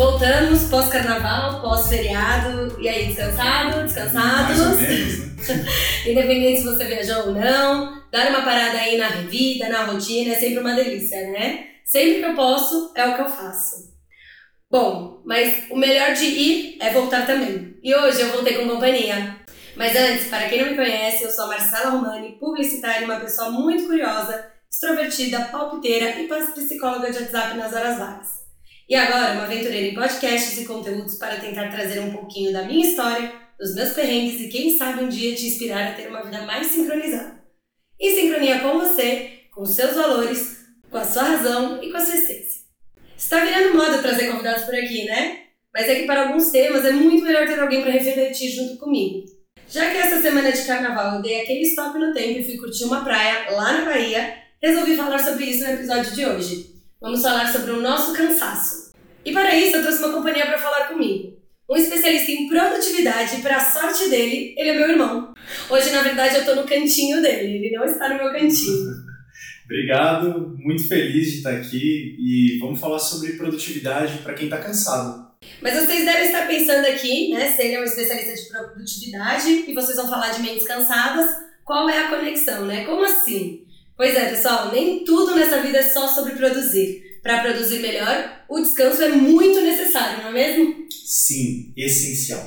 Voltamos pós-carnaval, pós-feriado. E aí, descansado? Descansados? Mais ou menos, né? Independente se você viajou ou não, dar uma parada aí na vida, na rotina, é sempre uma delícia, né? Sempre que eu posso, é o que eu faço. Bom, mas o melhor de ir é voltar também. E hoje eu voltei com companhia. Mas antes, para quem não me conhece, eu sou a Marcela Romani, publicitária e uma pessoa muito curiosa, extrovertida, palpiteira e psicóloga de WhatsApp nas horas vagas. E agora, uma aventureira em podcasts e conteúdos para tentar trazer um pouquinho da minha história, dos meus perrengues e quem sabe um dia te inspirar a ter uma vida mais sincronizada. Em sincronia com você, com seus valores, com a sua razão e com a sua essência. Está virando moda trazer convidados por aqui, né? Mas é que para alguns temas é muito melhor ter alguém para refletir junto comigo. Já que essa semana de carnaval eu dei aquele stop no tempo e fui curtir uma praia lá na Bahia, resolvi falar sobre isso no episódio de hoje. Vamos falar sobre o nosso cansaço. E para isso eu trouxe uma companhia para falar comigo. Um especialista em produtividade e para a sorte dele, ele é meu irmão. Hoje, na verdade, eu estou no cantinho dele, ele não está no meu cantinho. Obrigado, muito feliz de estar aqui e vamos falar sobre produtividade para quem está cansado. Mas vocês devem estar pensando aqui, né? Se ele é um especialista de produtividade e vocês vão falar de mentes cansadas, qual é a conexão, né? Como assim? Pois é, pessoal, nem tudo nessa vida é só sobre produzir. Para produzir melhor, o descanso é muito necessário, não é mesmo? Sim, essencial.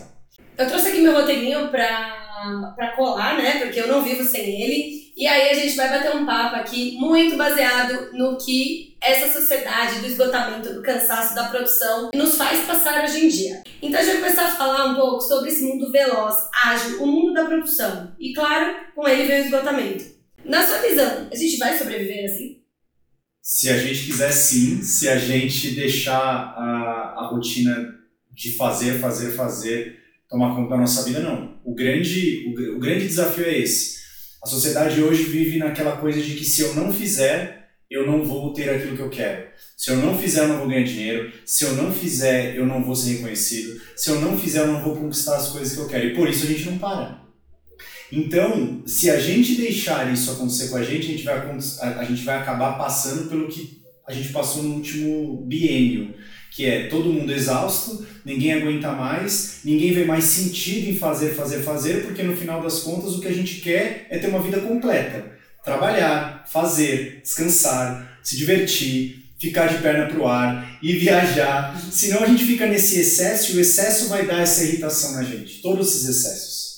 Eu trouxe aqui meu roteirinho para colar, né? Porque eu não vivo sem ele. E aí a gente vai bater um papo aqui muito baseado no que essa sociedade do esgotamento, do cansaço, da produção nos faz passar hoje em dia. Então a gente vai começar a falar um pouco sobre esse mundo veloz, ágil, o mundo da produção. E claro, com ele vem o esgotamento. Na sua visão, a gente vai sobreviver assim? Se a gente quiser, sim. Se a gente deixar a, a rotina de fazer, fazer, fazer tomar conta da nossa vida, não. O grande, o, o grande desafio é esse. A sociedade hoje vive naquela coisa de que se eu não fizer, eu não vou ter aquilo que eu quero. Se eu não fizer, eu não vou ganhar dinheiro. Se eu não fizer, eu não vou ser reconhecido. Se eu não fizer, eu não vou conquistar as coisas que eu quero. E por isso a gente não para. Então, se a gente deixar isso acontecer com a gente, a gente vai, a gente vai acabar passando pelo que a gente passou no último biênio, que é todo mundo exausto, ninguém aguenta mais, ninguém vê mais sentido em fazer, fazer, fazer, porque no final das contas o que a gente quer é ter uma vida completa. Trabalhar, fazer, descansar, se divertir, ficar de perna pro ar e viajar. Senão a gente fica nesse excesso e o excesso vai dar essa irritação na gente, todos esses excessos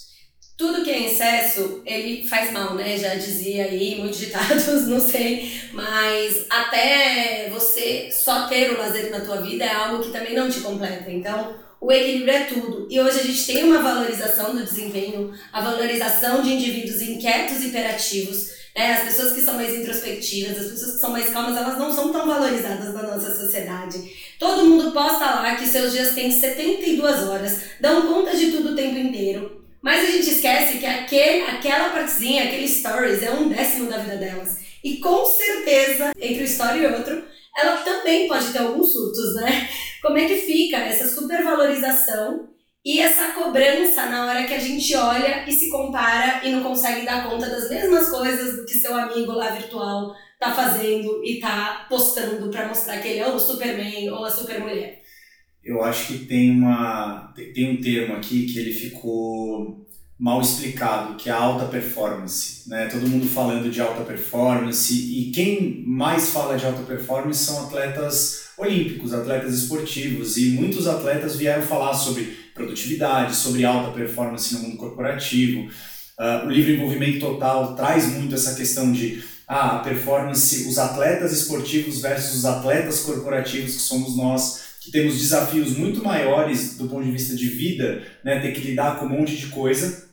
tudo que é excesso, ele faz mal, né? Já dizia aí muitos ditados, não sei, mas até você só ter o lazer na tua vida é algo que também não te completa. Então, o equilíbrio é tudo. E hoje a gente tem uma valorização do desempenho, a valorização de indivíduos inquietos e hiperativos. Né? As pessoas que são mais introspectivas, as pessoas que são mais calmas, elas não são tão valorizadas na nossa sociedade. Todo mundo posta lá que seus dias têm 72 horas, dão conta de tudo o tempo inteiro mas a gente esquece que aquele, aquela partezinha, aquele stories, é um décimo da vida delas. E com certeza, entre um story e outro, ela também pode ter alguns surtos, né? Como é que fica essa supervalorização e essa cobrança na hora que a gente olha e se compara e não consegue dar conta das mesmas coisas do que seu amigo lá virtual tá fazendo e tá postando para mostrar que ele é o Superman ou a Supermulher eu acho que tem uma tem um termo aqui que ele ficou mal explicado, que é a alta performance, né? Todo mundo falando de alta performance e quem mais fala de alta performance são atletas olímpicos, atletas esportivos e muitos atletas vieram falar sobre produtividade, sobre alta performance no mundo corporativo. Uh, o livro Envolvimento Total traz muito essa questão de ah, a performance, os atletas esportivos versus os atletas corporativos que somos nós que temos desafios muito maiores do ponto de vista de vida, né, ter que lidar com um monte de coisa.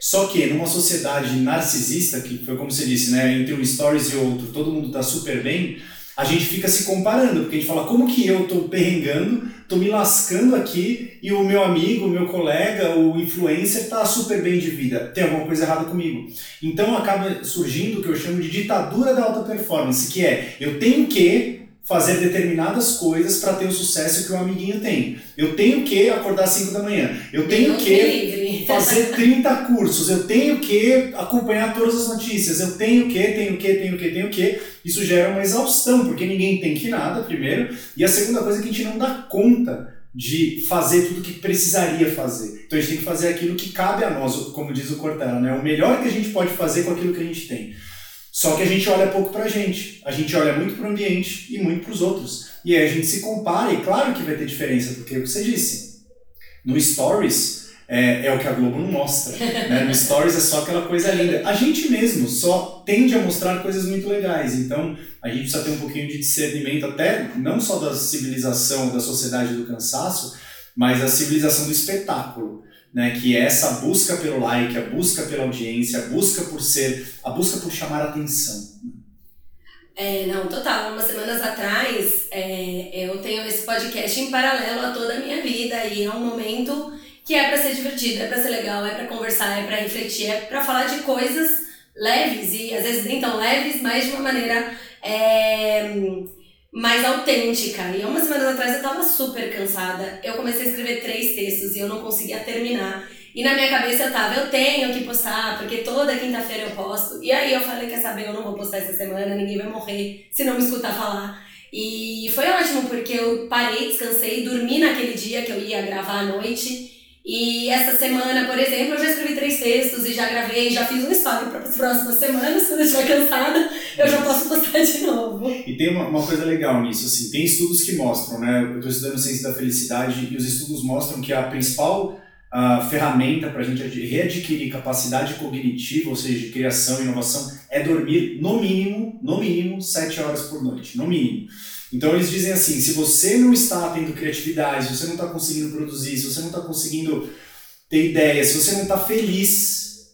Só que numa sociedade narcisista, que foi como você disse, né, entre um stories e outro, todo mundo está super bem, a gente fica se comparando, porque a gente fala, como que eu estou perrengando, estou me lascando aqui e o meu amigo, o meu colega, o influencer está super bem de vida. Tem alguma coisa errada comigo. Então acaba surgindo o que eu chamo de ditadura da alta performance, que é eu tenho que fazer determinadas coisas para ter o sucesso que o amiguinho tem. Eu tenho que acordar às 5 da manhã. Eu tenho que fazer 30 cursos, eu tenho que acompanhar todas as notícias, eu tenho que, tenho que, tenho que, tenho que. Isso gera uma exaustão, porque ninguém tem que nada, primeiro. E a segunda coisa é que a gente não dá conta de fazer tudo o que precisaria fazer. Então a gente tem que fazer aquilo que cabe a nós, como diz o Cortella, né? O melhor que a gente pode fazer com aquilo que a gente tem. Só que a gente olha pouco pra gente. A gente olha muito pro ambiente e muito pros outros. E aí a gente se compara, e claro que vai ter diferença, porque é o você disse. No Stories, é, é, o que a Globo não mostra. Né? No Stories é só aquela coisa linda. A gente mesmo só tende a mostrar coisas muito legais. Então, a gente precisa ter um pouquinho de discernimento, até não só da civilização, da sociedade do cansaço, mas a civilização do espetáculo. Né, que é essa busca pelo like, a busca pela audiência, a busca por ser, a busca por chamar atenção. É, não, total. Umas semanas atrás, é, eu tenho esse podcast em paralelo a toda a minha vida e é um momento que é para ser divertido, é para ser legal, é para conversar, é para refletir, é para falar de coisas leves e às vezes nem tão leves, mas de uma maneira é, mais autêntica. E umas semanas atrás eu tava super cansada. Eu comecei a escrever três textos e eu não conseguia terminar. E na minha cabeça eu tava, eu tenho que postar, porque toda quinta-feira eu posto. E aí eu falei, quer saber, eu não vou postar essa semana, ninguém vai morrer se não me escutar falar. E foi ótimo, porque eu parei, descansei, dormi naquele dia que eu ia gravar à noite. E essa semana, por exemplo, eu já escrevi três textos e já gravei, já fiz um story para as próximas semanas. Quando eu estiver cansada, eu já posso postar de novo. E tem uma, uma coisa legal nisso, assim, tem estudos que mostram, né? Eu estou estudando ciência da felicidade e os estudos mostram que a principal ferramenta para a gente readquirir capacidade cognitiva, ou seja, de criação e inovação, é dormir no mínimo, no mínimo, sete horas por noite, no mínimo. Então eles dizem assim: se você não está tendo criatividade, se você não está conseguindo produzir, se você não está conseguindo ter ideia, se você não está feliz,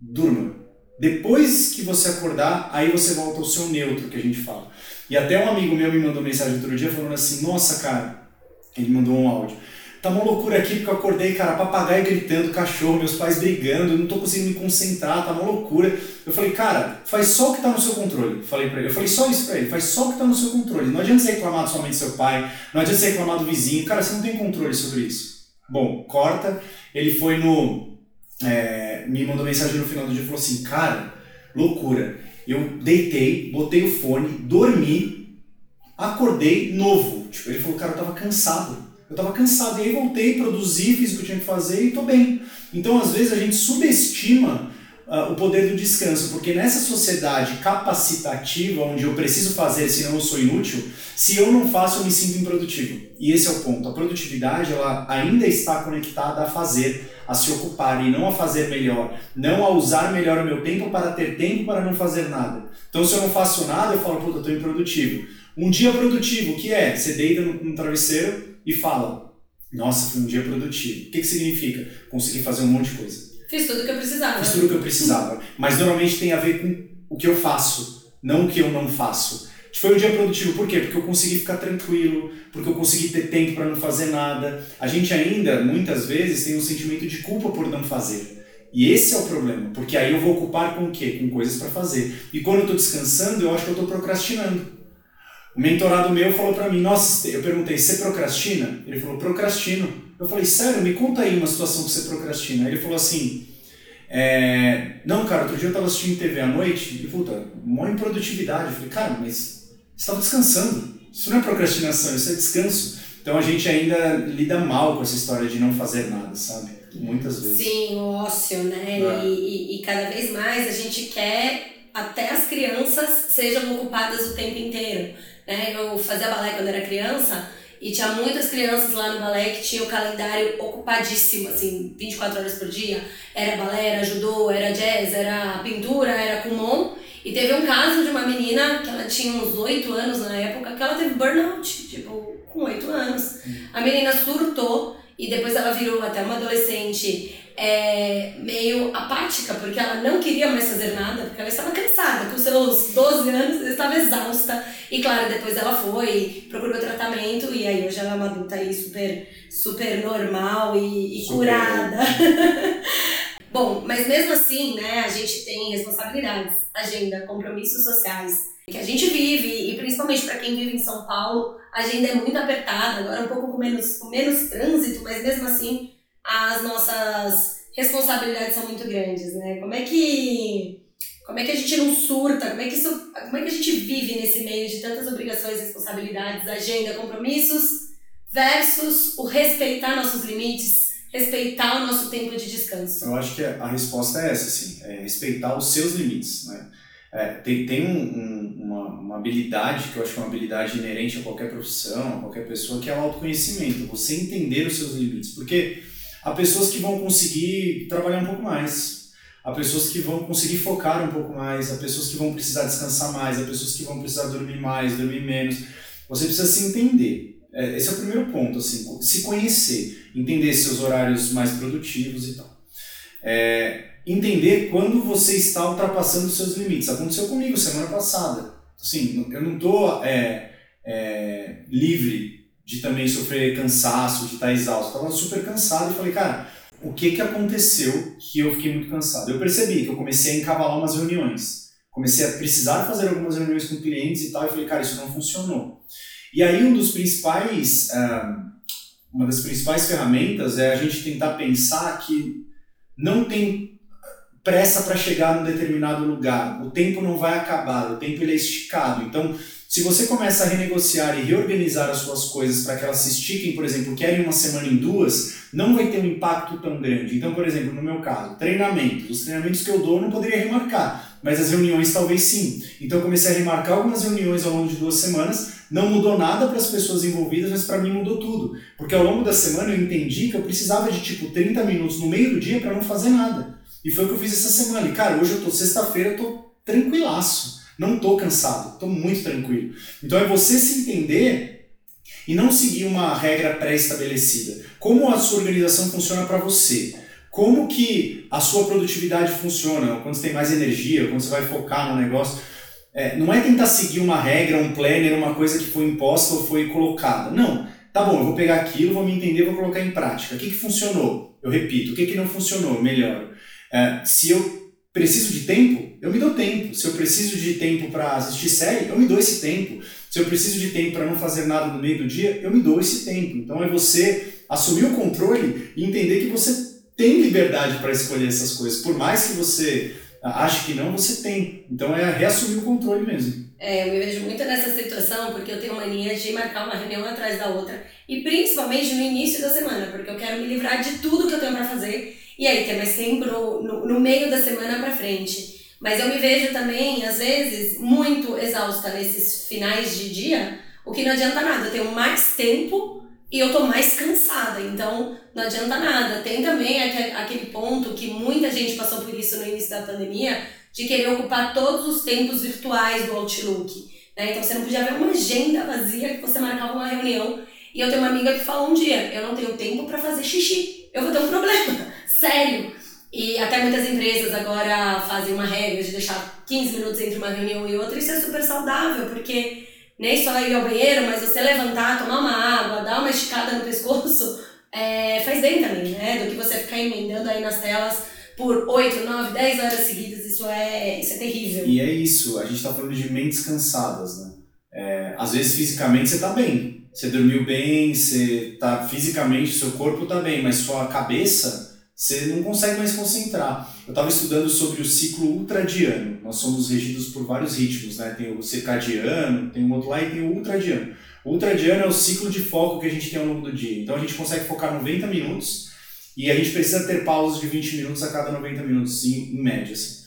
durma. Depois que você acordar, aí você volta ao seu neutro que a gente fala. E até um amigo meu me mandou mensagem outro dia falando assim: Nossa, cara, ele mandou um áudio. Tá uma loucura aqui porque eu acordei, cara, papagaio gritando, cachorro, meus pais brigando, eu não tô conseguindo me concentrar, tá uma loucura. Eu falei, cara, faz só o que tá no seu controle. Falei para ele, eu falei só isso pra ele, faz só o que tá no seu controle. Não adianta você reclamar somente do seu pai, não adianta você reclamar do vizinho, cara, você não tem controle sobre isso. Bom, corta, ele foi no. É, me mandou mensagem no final do dia e falou assim, cara, loucura. Eu deitei, botei o fone, dormi, acordei novo. Tipo, ele falou, cara, eu tava cansado. Eu estava cansado, e aí voltei, produzi, fiz o que eu tinha que fazer e estou bem. Então, às vezes, a gente subestima uh, o poder do descanso, porque nessa sociedade capacitativa, onde eu preciso fazer, senão eu sou inútil, se eu não faço, eu me sinto improdutivo. E esse é o ponto. A produtividade, ela ainda está conectada a fazer, a se ocupar e não a fazer melhor, não a usar melhor o meu tempo para ter tempo para não fazer nada. Então, se eu não faço nada, eu falo, puta, eu estou improdutivo. Um dia produtivo, que é? Você deita no, no travesseiro, e fala: Nossa, foi um dia produtivo. O que, que significa? Consegui fazer um monte de coisa. Fiz tudo o que eu precisava. Fiz tudo o que eu precisava. Mas normalmente tem a ver com o que eu faço, não o que eu não faço. Foi um dia produtivo, por quê? Porque eu consegui ficar tranquilo, porque eu consegui ter tempo para não fazer nada. A gente ainda, muitas vezes, tem um sentimento de culpa por não fazer. E esse é o problema, porque aí eu vou ocupar com o quê? Com coisas para fazer. E quando eu estou descansando, eu acho que eu estou procrastinando. O mentorado meu falou para mim, nossa, eu perguntei, você procrastina? Ele falou, procrastino. Eu falei, sério, me conta aí uma situação que você procrastina. Ele falou assim, é... não, cara, outro dia eu estava assistindo TV à noite e, puta, maior improdutividade. Eu falei, cara, mas você estava descansando. Isso não é procrastinação, isso é descanso. Então a gente ainda lida mal com essa história de não fazer nada, sabe? Muitas vezes. Sim, o ócio, né? É. E, e, e cada vez mais a gente quer até as crianças sejam ocupadas o tempo inteiro. Né? Eu fazia balé quando era criança e tinha muitas crianças lá no balé que tinham o calendário ocupadíssimo, assim, 24 horas por dia. Era balé, era judô, era jazz, era pintura, era kumon. E teve um caso de uma menina que ela tinha uns 8 anos na época, que ela teve burnout, tipo, com 8 anos. Hum. A menina surtou e depois ela virou até uma adolescente é, meio apática, porque ela não queria mais fazer nada, porque ela estava cansada, com seus 12 anos, estava exausta. E claro, depois ela foi, procurou tratamento, e aí hoje ela é uma adulta aí super, super normal e, e super. curada. Bom, mas mesmo assim, né, a gente tem responsabilidades, agenda, compromissos sociais que a gente vive, e principalmente para quem vive em São Paulo, a agenda é muito apertada, agora um pouco com menos, com menos trânsito, mas mesmo assim as nossas responsabilidades são muito grandes, né? Como é que como é que a gente não surta? Como é que isso, como é que a gente vive nesse meio de tantas obrigações, responsabilidades, agenda, compromissos versus o respeitar nossos limites, respeitar o nosso tempo de descanso? Eu acho que a resposta é essa, assim, é respeitar os seus limites, né? É, tem tem um, um, uma, uma habilidade, que eu acho que é uma habilidade inerente a qualquer profissão, a qualquer pessoa, que é o autoconhecimento, você entender os seus limites. Porque há pessoas que vão conseguir trabalhar um pouco mais, há pessoas que vão conseguir focar um pouco mais, há pessoas que vão precisar descansar mais, há pessoas que vão precisar dormir mais, dormir menos. Você precisa se entender. É, esse é o primeiro ponto, assim, se conhecer, entender seus horários mais produtivos e tal. É, entender quando você está ultrapassando seus limites. Aconteceu comigo semana passada. Assim, eu não estou é, é, livre de também sofrer cansaço, de estar exausto. Estava super cansado e falei, cara, o que, que aconteceu que eu fiquei muito cansado? Eu percebi que eu comecei a encavalar umas reuniões. Comecei a precisar fazer algumas reuniões com clientes e tal, e falei, cara, isso não funcionou. E aí um dos principais, ah, uma das principais ferramentas é a gente tentar pensar que não tem pressa para chegar num determinado lugar. O tempo não vai acabar, o tempo ele é esticado. Então, se você começa a renegociar e reorganizar as suas coisas para que elas se estiquem, por exemplo, querem uma semana em duas, não vai ter um impacto tão grande. Então, por exemplo, no meu caso, treinamentos. Os treinamentos que eu dou eu não poderia remarcar, mas as reuniões talvez sim. Então, comecei a remarcar algumas reuniões ao longo de duas semanas. Não mudou nada para as pessoas envolvidas, mas para mim mudou tudo. Porque ao longo da semana eu entendi que eu precisava de tipo 30 minutos no meio do dia para não fazer nada. E foi o que eu fiz essa semana. E, cara, hoje eu tô sexta-feira, eu tô tranquilaço. Não tô cansado, tô muito tranquilo. Então é você se entender e não seguir uma regra pré-estabelecida. Como a sua organização funciona para você? Como que a sua produtividade funciona? Quando você tem mais energia, quando você vai focar no negócio. É, não é tentar seguir uma regra, um planner, uma coisa que foi imposta ou foi colocada. Não. Tá bom, eu vou pegar aquilo, vou me entender, vou colocar em prática. O que, que funcionou? Eu repito. O que, que não funcionou? Melhoro. É, se eu preciso de tempo, eu me dou tempo. Se eu preciso de tempo para assistir série, eu me dou esse tempo. Se eu preciso de tempo para não fazer nada no meio do dia, eu me dou esse tempo. Então é você assumir o controle e entender que você tem liberdade para escolher essas coisas. Por mais que você ache que não, você tem. Então é reassumir o controle mesmo. É, eu me vejo muito nessa situação porque eu tenho mania de marcar uma reunião atrás da outra e principalmente no início da semana, porque eu quero me livrar de tudo que eu tenho para fazer e aí ter mais tempo no, no, no meio da semana para frente. Mas eu me vejo também, às vezes, muito exausta nesses finais de dia, o que não adianta nada. Eu tenho mais tempo e eu tô mais cansada, então não adianta nada. Tem também aquele ponto que muita gente passou por isso no início da pandemia, de querer ocupar todos os tempos virtuais do Outlook. Né? Então você não podia ver uma agenda vazia que você marcava uma reunião. E eu tenho uma amiga que falou um dia: eu não tenho tempo para fazer xixi, eu vou ter um problema. Sério. E até muitas empresas agora fazem uma regra de deixar 15 minutos entre uma reunião e outra. Isso é super saudável, porque nem só ir ao banheiro, mas você levantar, tomar uma água, dar uma esticada no pescoço, é, faz bem também, né? Do que você ficar emendando aí nas telas por 8, 9, 10 horas seguidas. Isso é, isso é terrível. E é isso, a gente tá falando de mentes cansadas, né? É, às vezes fisicamente você tá bem, você dormiu bem, você tá fisicamente, seu corpo tá bem, mas sua cabeça você não consegue mais concentrar. Eu estava estudando sobre o ciclo ultradiano. Nós somos regidos por vários ritmos, né? Tem o circadiano, tem um outro lá e tem o ultradiano. O ultradiano é o ciclo de foco que a gente tem ao longo do dia. Então a gente consegue focar 90 minutos e a gente precisa ter pausas de 20 minutos a cada 90 minutos, em, em média. Assim.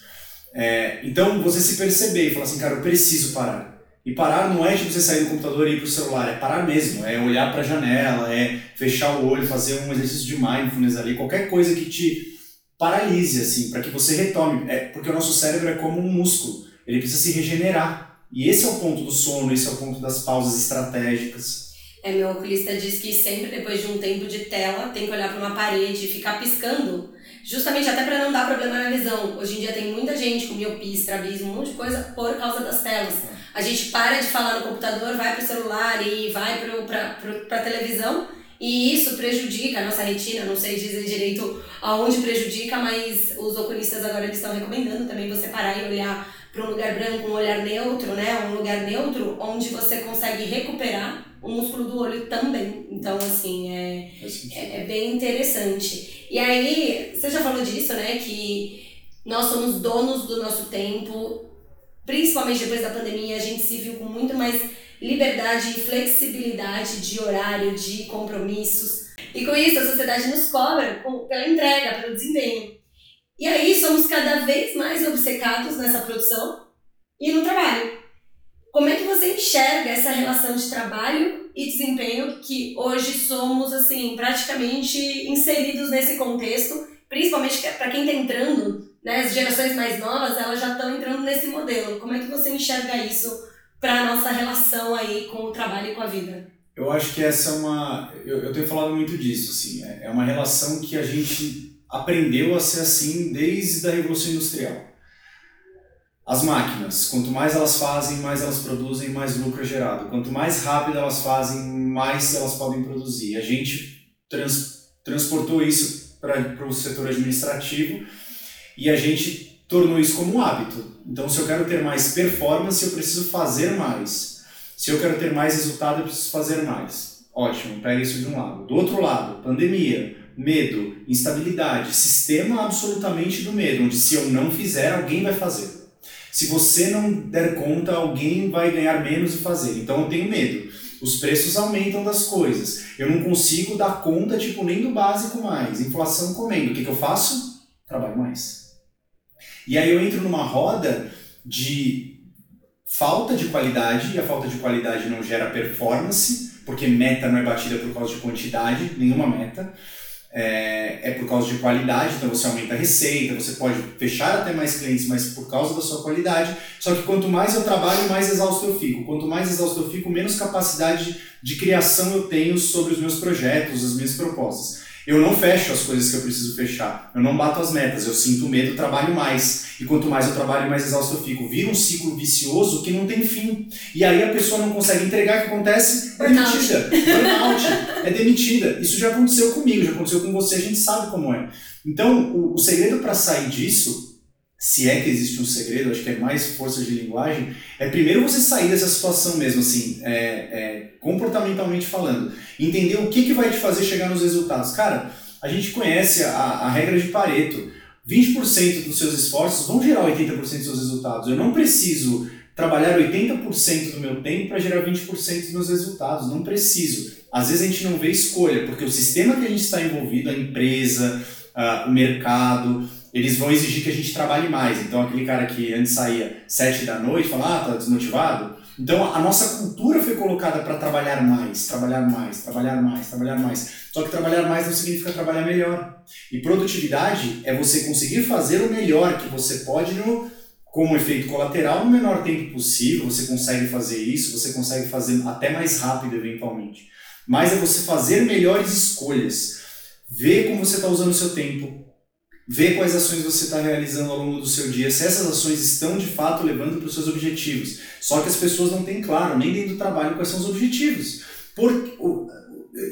É, então você se perceber e falar assim, cara, eu preciso parar. E parar não é tipo você sair do computador e ir pro celular, é parar mesmo, é olhar para a janela, é fechar o olho, fazer um exercício de mindfulness ali, qualquer coisa que te paralise assim, para que você retome, é porque o nosso cérebro é como um músculo, ele precisa se regenerar. E esse é o ponto do sono, esse é o ponto das pausas estratégicas. É, meu oculista diz que sempre depois de um tempo de tela tem que olhar para uma parede e ficar piscando, justamente até para não dar problema na visão. Hoje em dia tem muita gente com miopia, estrabismo, um monte de coisa por causa das telas a gente para de falar no computador, vai para o celular e vai para a televisão e isso prejudica a nossa retina, não sei dizer direito aonde prejudica, mas os oculistas agora eles estão recomendando também você parar e olhar para um lugar branco, um olhar neutro, né? Um lugar neutro onde você consegue recuperar o músculo do olho também. Então, assim, é, é, é, bem interessante. E aí, você já falou disso, né? Que nós somos donos do nosso tempo, principalmente depois da pandemia, a gente se viu com muito mais liberdade e flexibilidade de horário, de compromissos. E com isso, a sociedade nos cobra pela entrega, pelo desempenho. E aí, somos cada vez mais obcecados nessa produção e no trabalho. Como é que você enxerga essa relação de trabalho e desempenho que hoje somos assim praticamente inseridos nesse contexto, principalmente para quem está entrando, né, as gerações mais novas, elas já estão entrando nesse modelo. Como é que você enxerga isso para a nossa relação aí com o trabalho e com a vida? Eu acho que essa é uma. Eu, eu tenho falado muito disso, assim. É, é uma relação que a gente aprendeu a ser assim desde a Revolução Industrial. As máquinas, quanto mais elas fazem, mais elas produzem, mais lucro é gerado. Quanto mais rápido elas fazem, mais elas podem produzir. A gente trans, transportou isso para o setor administrativo e a gente tornou isso como um hábito. Então, se eu quero ter mais performance, eu preciso fazer mais. Se eu quero ter mais resultado, eu preciso fazer mais. Ótimo, pega isso de um lado. Do outro lado, pandemia, medo, instabilidade, sistema absolutamente do medo, onde se eu não fizer, alguém vai fazer. Se você não der conta, alguém vai ganhar menos e fazer. Então eu tenho medo. Os preços aumentam das coisas. Eu não consigo dar conta, tipo, nem do básico mais. Inflação comendo. O que, que eu faço? Trabalho mais. E aí eu entro numa roda de falta de qualidade, e a falta de qualidade não gera performance, porque meta não é batida por causa de quantidade, nenhuma meta é, é por causa de qualidade, então você aumenta a receita, você pode fechar até mais clientes, mas por causa da sua qualidade. Só que quanto mais eu trabalho, mais exausto eu fico. Quanto mais exausto eu fico, menos capacidade de criação eu tenho sobre os meus projetos, as minhas propostas. Eu não fecho as coisas que eu preciso fechar. Eu não bato as metas. Eu sinto medo, trabalho mais. E quanto mais eu trabalho, mais exausto eu fico. Vira um ciclo vicioso que não tem fim. E aí a pessoa não consegue entregar. O que acontece? É demitida. Burnout. é demitida. Isso já aconteceu comigo, já aconteceu com você. A gente sabe como é. Então, o, o segredo para sair disso se é que existe um segredo, acho que é mais força de linguagem, é primeiro você sair dessa situação mesmo, assim, é, é, comportamentalmente falando. Entender o que, que vai te fazer chegar nos resultados. Cara, a gente conhece a, a regra de Pareto. 20% dos seus esforços vão gerar 80% dos seus resultados. Eu não preciso trabalhar 80% do meu tempo para gerar 20% dos meus resultados. Não preciso. Às vezes a gente não vê escolha, porque o sistema que a gente está envolvido, a empresa, uh, o mercado, eles vão exigir que a gente trabalhe mais. Então, aquele cara que antes saía sete da noite, fala, ah, tá desmotivado. Então, a nossa cultura foi colocada para trabalhar mais, trabalhar mais, trabalhar mais, trabalhar mais. Só que trabalhar mais não significa trabalhar melhor. E produtividade é você conseguir fazer o melhor que você pode no, como efeito colateral no menor tempo possível. Você consegue fazer isso, você consegue fazer até mais rápido, eventualmente. Mas é você fazer melhores escolhas. Ver como você está usando o seu tempo, ver quais ações você está realizando ao longo do seu dia, se essas ações estão de fato levando para os seus objetivos. Só que as pessoas não têm claro, nem dentro do trabalho, quais são os objetivos. Por,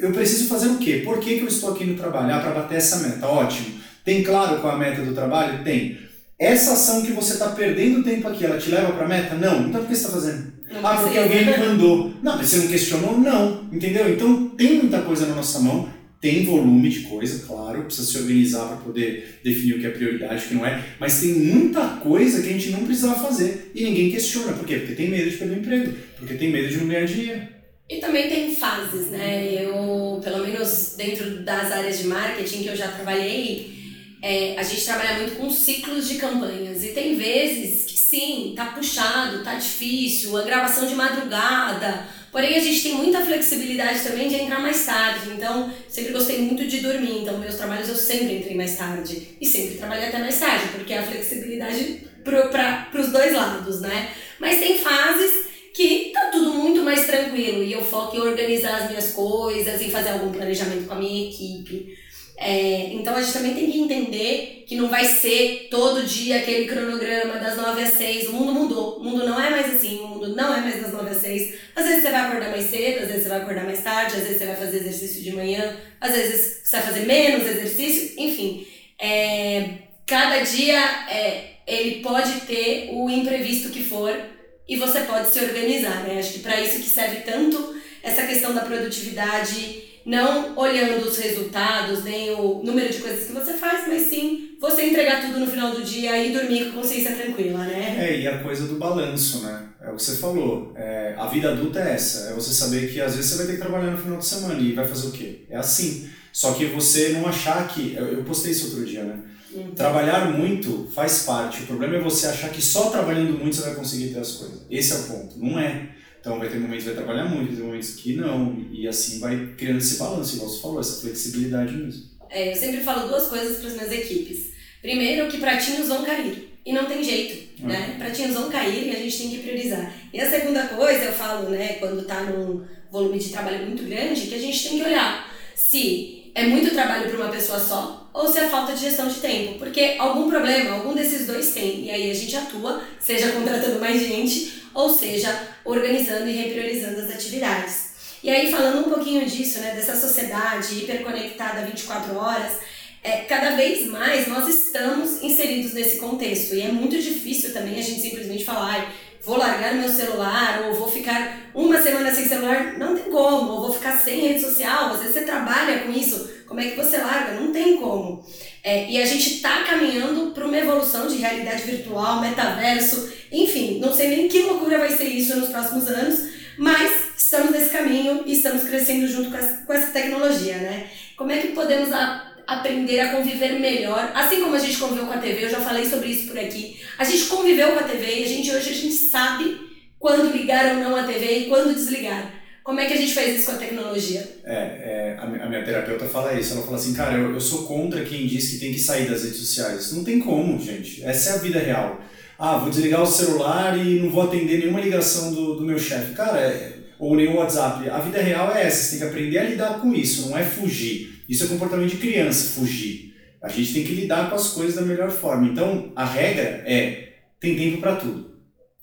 eu preciso fazer o quê? Por que, que eu estou aqui no trabalho? Ah, para bater essa meta. Ótimo. Tem claro qual é a meta do trabalho? Tem. Essa ação que você está perdendo tempo aqui, ela te leva para a meta? Não. Então por que você está fazendo? Não ah, porque alguém me mandou. Não, mas você não questionou? Não. Entendeu? Então tem muita coisa na nossa mão tem volume de coisa, claro, precisa se organizar para poder definir o que é prioridade, o que não é, mas tem muita coisa que a gente não precisava fazer e ninguém questiona. Por quê? Porque tem medo de perder o emprego, porque tem medo de não ganhar dinheiro. E também tem fases, né? Eu, pelo menos dentro das áreas de marketing que eu já trabalhei, é, a gente trabalha muito com ciclos de campanhas. E tem vezes que sim, tá puxado, tá difícil, a gravação de madrugada Porém, a gente tem muita flexibilidade também de entrar mais tarde. Então, sempre gostei muito de dormir. Então, meus trabalhos eu sempre entrei mais tarde. E sempre trabalhei até mais tarde, porque é a flexibilidade para os dois lados, né? Mas tem fases que tá tudo muito mais tranquilo e eu foco em organizar as minhas coisas, em fazer algum planejamento com a minha equipe. É, então a gente também tem que entender que não vai ser todo dia aquele cronograma das 9 às 6. O mundo mudou. O mundo não é mais assim. O mundo não é mais das 9 às 6. Às vezes você vai acordar mais cedo, às vezes você vai acordar mais tarde, às vezes você vai fazer exercício de manhã, às vezes você vai fazer menos exercício. Enfim, é, cada dia é, ele pode ter o imprevisto que for e você pode se organizar, né? Acho que para isso que serve tanto essa questão da produtividade, não olhando os resultados, nem o número de coisas que você faz, mas sim você entregar tudo no final do dia e dormir com consciência tranquila, né? É, e a coisa do balanço, né? É o que você falou. É, a vida adulta é essa. É você saber que às vezes você vai ter que trabalhar no final de semana e vai fazer o quê? É assim. Só que você não achar que. Eu postei isso outro dia, né? Uhum. Trabalhar muito faz parte. O problema é você achar que só trabalhando muito você vai conseguir ter as coisas. Esse é o ponto. Não é. Então vai ter momentos que vai trabalhar muito, vai ter momentos que não. E assim vai criando esse balanço, igual você falou, essa flexibilidade mesmo. É, eu sempre falo duas coisas para as minhas equipes. Primeiro, que pratinhos vão cair. E não tem jeito, é. né? Pratinhos vão cair e a gente tem que priorizar. E a segunda coisa, eu falo, né, quando está num volume de trabalho muito grande, que a gente tem que olhar se é muito trabalho para uma pessoa só ou se é falta de gestão de tempo. Porque algum problema, algum desses dois tem. E aí a gente atua, seja contratando mais gente ou seja, organizando e repriorizando as atividades. E aí, falando um pouquinho disso, né, dessa sociedade hiperconectada 24 horas, é, cada vez mais nós estamos inseridos nesse contexto. E é muito difícil também a gente simplesmente falar, vou largar meu celular, ou vou ficar uma semana sem celular. Não tem como, ou vou ficar sem rede social. Às vezes você trabalha com isso, como é que você larga? Não tem como. É, e a gente está caminhando para uma evolução de realidade virtual, metaverso, enfim, não sei nem que loucura vai ser isso nos próximos anos, mas estamos nesse caminho e estamos crescendo junto com essa, com essa tecnologia, né? Como é que podemos a, aprender a conviver melhor, assim como a gente conviveu com a TV, eu já falei sobre isso por aqui. A gente conviveu com a TV e a gente hoje a gente sabe quando ligar ou não a TV e quando desligar. Como é que a gente faz isso com a tecnologia? É, é a, minha terapeuta fala isso. Ela fala assim, cara, eu, eu sou contra quem diz que tem que sair das redes sociais. Não tem como, gente. Essa é a vida real. Ah, vou desligar o celular e não vou atender nenhuma ligação do, do meu chefe. Cara, é, ou nenhum WhatsApp. A vida real é essa. Você tem que aprender a lidar com isso, não é fugir. Isso é comportamento de criança, fugir. A gente tem que lidar com as coisas da melhor forma. Então, a regra é: tem tempo para tudo.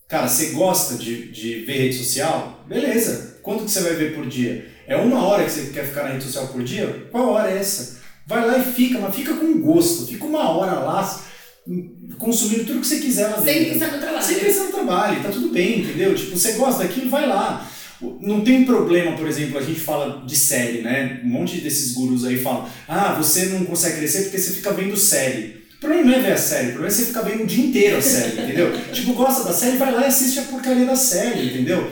Cara, você gosta de, de ver rede social? Beleza Quanto que você vai ver por dia? É uma hora que você quer ficar na rede social por dia? Qual hora é essa? Vai lá e fica, mas fica com gosto. Fica uma hora lá consumindo tudo que você quiser lá dentro. Sem pensar no trabalho. Sem pensar no trabalho, tá tudo bem, entendeu? Tipo, você gosta daquilo, vai lá. Não tem problema, por exemplo, a gente fala de série, né? Um monte desses gurus aí falam: ah, você não consegue crescer porque você fica vendo série. O problema não é ver a série, o problema é você ficar vendo o dia inteiro a série, entendeu? tipo, gosta da série, vai lá e assiste a porcaria da série, entendeu?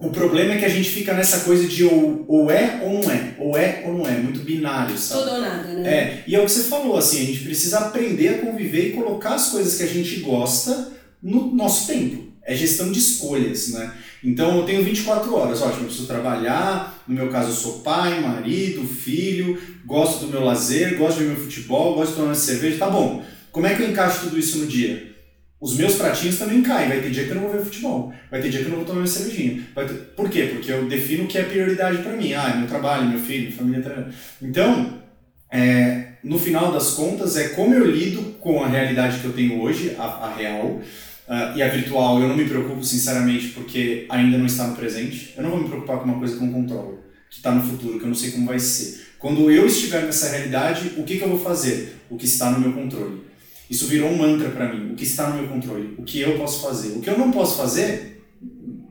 O problema é que a gente fica nessa coisa de ou, ou é ou não é, ou é ou não é, muito binário, sabe? Tudo ou nada, né? É, e é o que você falou, assim, a gente precisa aprender a conviver e colocar as coisas que a gente gosta no nosso tempo. É gestão de escolhas, né? Então eu tenho 24 horas, ótimo, eu preciso trabalhar, no meu caso eu sou pai, marido, filho, gosto do meu lazer, gosto ver meu futebol, gosto de tomar cerveja, tá bom. Como é que eu encaixo tudo isso no dia? Os meus pratinhos também caem. Vai ter dia que eu não vou ver futebol. Vai ter dia que eu não vou tomar minha cervejinha. Ter... Por quê? Porque eu defino o que é prioridade para mim. Ah, é meu trabalho, meu filho, família. Tá... Então, é, no final das contas, é como eu lido com a realidade que eu tenho hoje, a, a real. Uh, e a virtual, eu não me preocupo, sinceramente, porque ainda não está no presente. Eu não vou me preocupar com uma coisa que eu não controlo, que está no futuro, que eu não sei como vai ser. Quando eu estiver nessa realidade, o que, que eu vou fazer? O que está no meu controle. Isso virou um mantra para mim. O que está no meu controle? O que eu posso fazer? O que eu não posso fazer,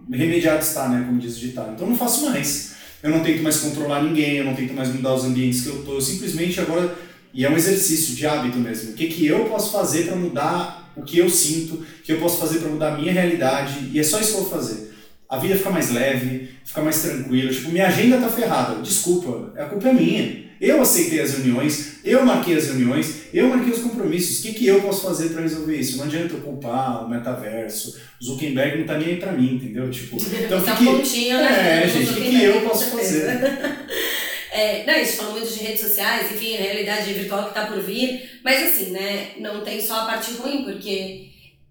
remediado está, né? Como diz o ditado. Então eu não faço mais. Eu não tento mais controlar ninguém, eu não tento mais mudar os ambientes que eu tô. Eu simplesmente agora. E é um exercício de hábito mesmo. O que, que eu posso fazer para mudar o que eu sinto? O que eu posso fazer para mudar a minha realidade? E é só isso que eu vou fazer. A vida fica mais leve, fica mais tranquila. Tipo, minha agenda tá ferrada. Desculpa, a culpa é minha. Eu aceitei as reuniões, eu marquei as reuniões, eu marquei os compromissos. O que, que eu posso fazer para resolver isso? Não adianta eu culpar o metaverso. O Zuckerberg não tá nem aí para mim, entendeu? Tipo, então, tá que, pontinho, né? É, gente, o que, que eu posso fazer? É, não, a gente falou muito de redes sociais, enfim, a realidade virtual que está por vir, mas assim, né, não tem só a parte ruim, porque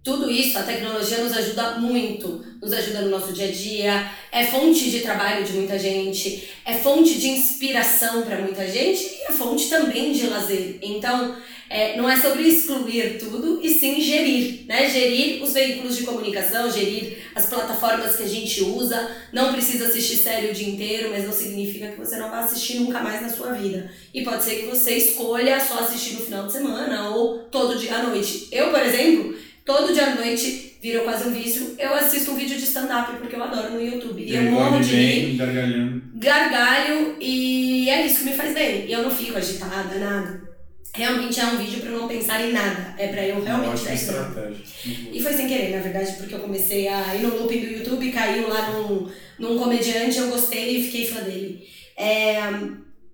tudo isso, a tecnologia nos ajuda muito, nos ajuda no nosso dia a dia, é fonte de trabalho de muita gente, é fonte de inspiração para muita gente e é fonte também de lazer. Então, é, não é sobre excluir tudo, e sim gerir, né? Gerir os veículos de comunicação, gerir as plataformas que a gente usa. Não precisa assistir série o dia inteiro, mas não significa que você não vai assistir nunca mais na sua vida. E pode ser que você escolha só assistir no final de semana ou todo dia à noite. Eu, por exemplo, todo dia à noite virou quase um vício. Eu assisto um vídeo de stand-up porque eu adoro no YouTube. E eu morro de rir. Gargalhando. Gargalho e é isso que me faz bem. E eu não fico agitada, nada realmente é um vídeo para não pensar em nada. É para eu realmente dar estratégia. E foi sem querer, na verdade, porque eu comecei a ir no looping do YouTube, caiu lá num, num comediante, eu gostei e fiquei fã dele. É,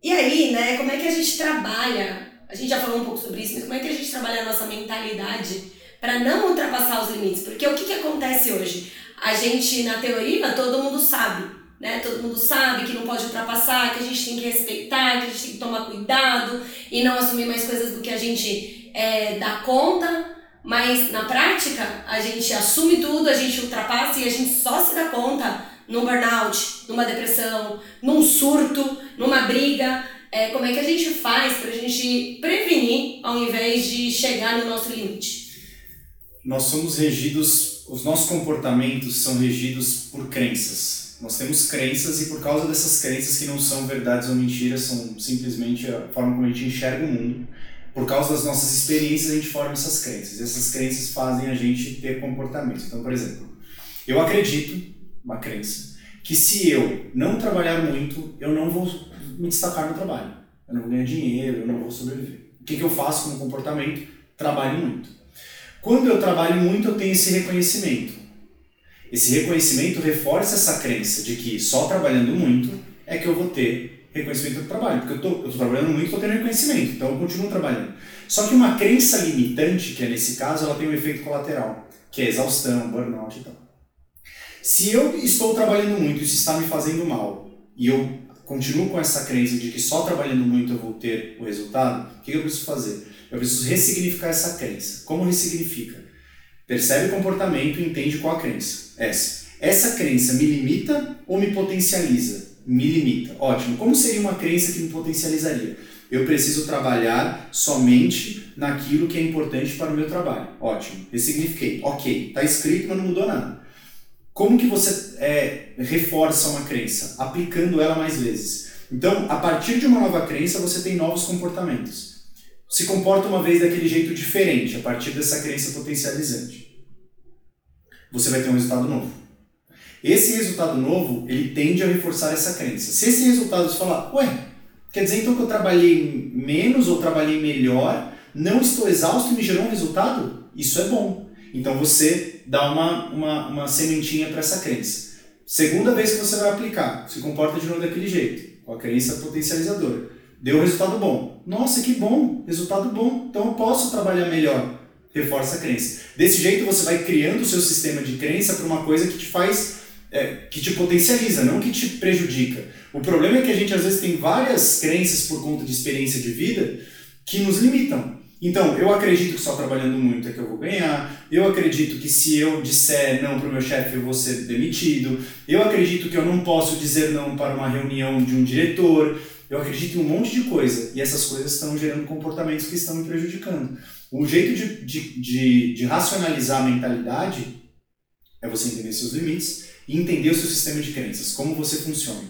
e aí, né, como é que a gente trabalha? A gente já falou um pouco sobre isso, mas como é que a gente trabalha a nossa mentalidade para não ultrapassar os limites? Porque o que, que acontece hoje? A gente, na teoria, todo mundo sabe né? Todo mundo sabe que não pode ultrapassar, que a gente tem que respeitar, que a gente tem que tomar cuidado e não assumir mais coisas do que a gente é, dá conta. Mas na prática, a gente assume tudo, a gente ultrapassa e a gente só se dá conta num burnout, numa depressão, num surto, numa briga. É, como é que a gente faz para a gente prevenir ao invés de chegar no nosso limite? Nós somos regidos, os nossos comportamentos são regidos por crenças. Nós temos crenças e por causa dessas crenças que não são verdades ou mentiras, são simplesmente a forma como a gente enxerga o mundo, por causa das nossas experiências a gente forma essas crenças. E essas crenças fazem a gente ter comportamentos. Então, por exemplo, eu acredito, uma crença, que se eu não trabalhar muito, eu não vou me destacar no trabalho. Eu não vou ganhar dinheiro, eu não vou sobreviver. O que, que eu faço como comportamento? Trabalho muito. Quando eu trabalho muito, eu tenho esse reconhecimento. Esse reconhecimento reforça essa crença de que só trabalhando muito é que eu vou ter reconhecimento do trabalho. Porque eu tô trabalhando muito, estou tendo reconhecimento, então eu continuo trabalhando. Só que uma crença limitante, que é nesse caso, ela tem um efeito colateral, que é exaustão, burnout e tal. Se eu estou trabalhando muito isso está me fazendo mal, e eu continuo com essa crença de que só trabalhando muito eu vou ter o resultado, o que eu preciso fazer? Eu preciso ressignificar essa crença. Como ressignifica? Percebe o comportamento e entende qual a crença. Essa. Essa crença me limita ou me potencializa? Me limita. Ótimo. Como seria uma crença que me potencializaria? Eu preciso trabalhar somente naquilo que é importante para o meu trabalho. Ótimo. Ressignifiquei. Ok. Está escrito, mas não mudou nada. Como que você é, reforça uma crença? Aplicando ela mais vezes. Então, a partir de uma nova crença, você tem novos comportamentos se comporta uma vez daquele jeito diferente, a partir dessa crença potencializante. Você vai ter um resultado novo. Esse resultado novo, ele tende a reforçar essa crença. Se esse resultado você falar, ué, quer dizer então que eu trabalhei menos ou trabalhei melhor, não estou exausto e me gerou um resultado? Isso é bom. Então você dá uma, uma, uma sementinha para essa crença. Segunda vez que você vai aplicar, se comporta de novo daquele jeito, com a crença potencializadora. Deu resultado bom. Nossa, que bom, resultado bom. Então eu posso trabalhar melhor. Reforça a crença. Desse jeito você vai criando o seu sistema de crença para uma coisa que te faz, é, que te potencializa, não que te prejudica. O problema é que a gente às vezes tem várias crenças por conta de experiência de vida que nos limitam. Então, eu acredito que só trabalhando muito é que eu vou ganhar. Eu acredito que se eu disser não para o meu chefe, eu vou ser demitido. Eu acredito que eu não posso dizer não para uma reunião de um diretor. Eu acredito em um monte de coisa e essas coisas estão gerando comportamentos que estão me prejudicando. O jeito de, de, de, de racionalizar a mentalidade é você entender seus limites e entender o seu sistema de crenças, como você funciona.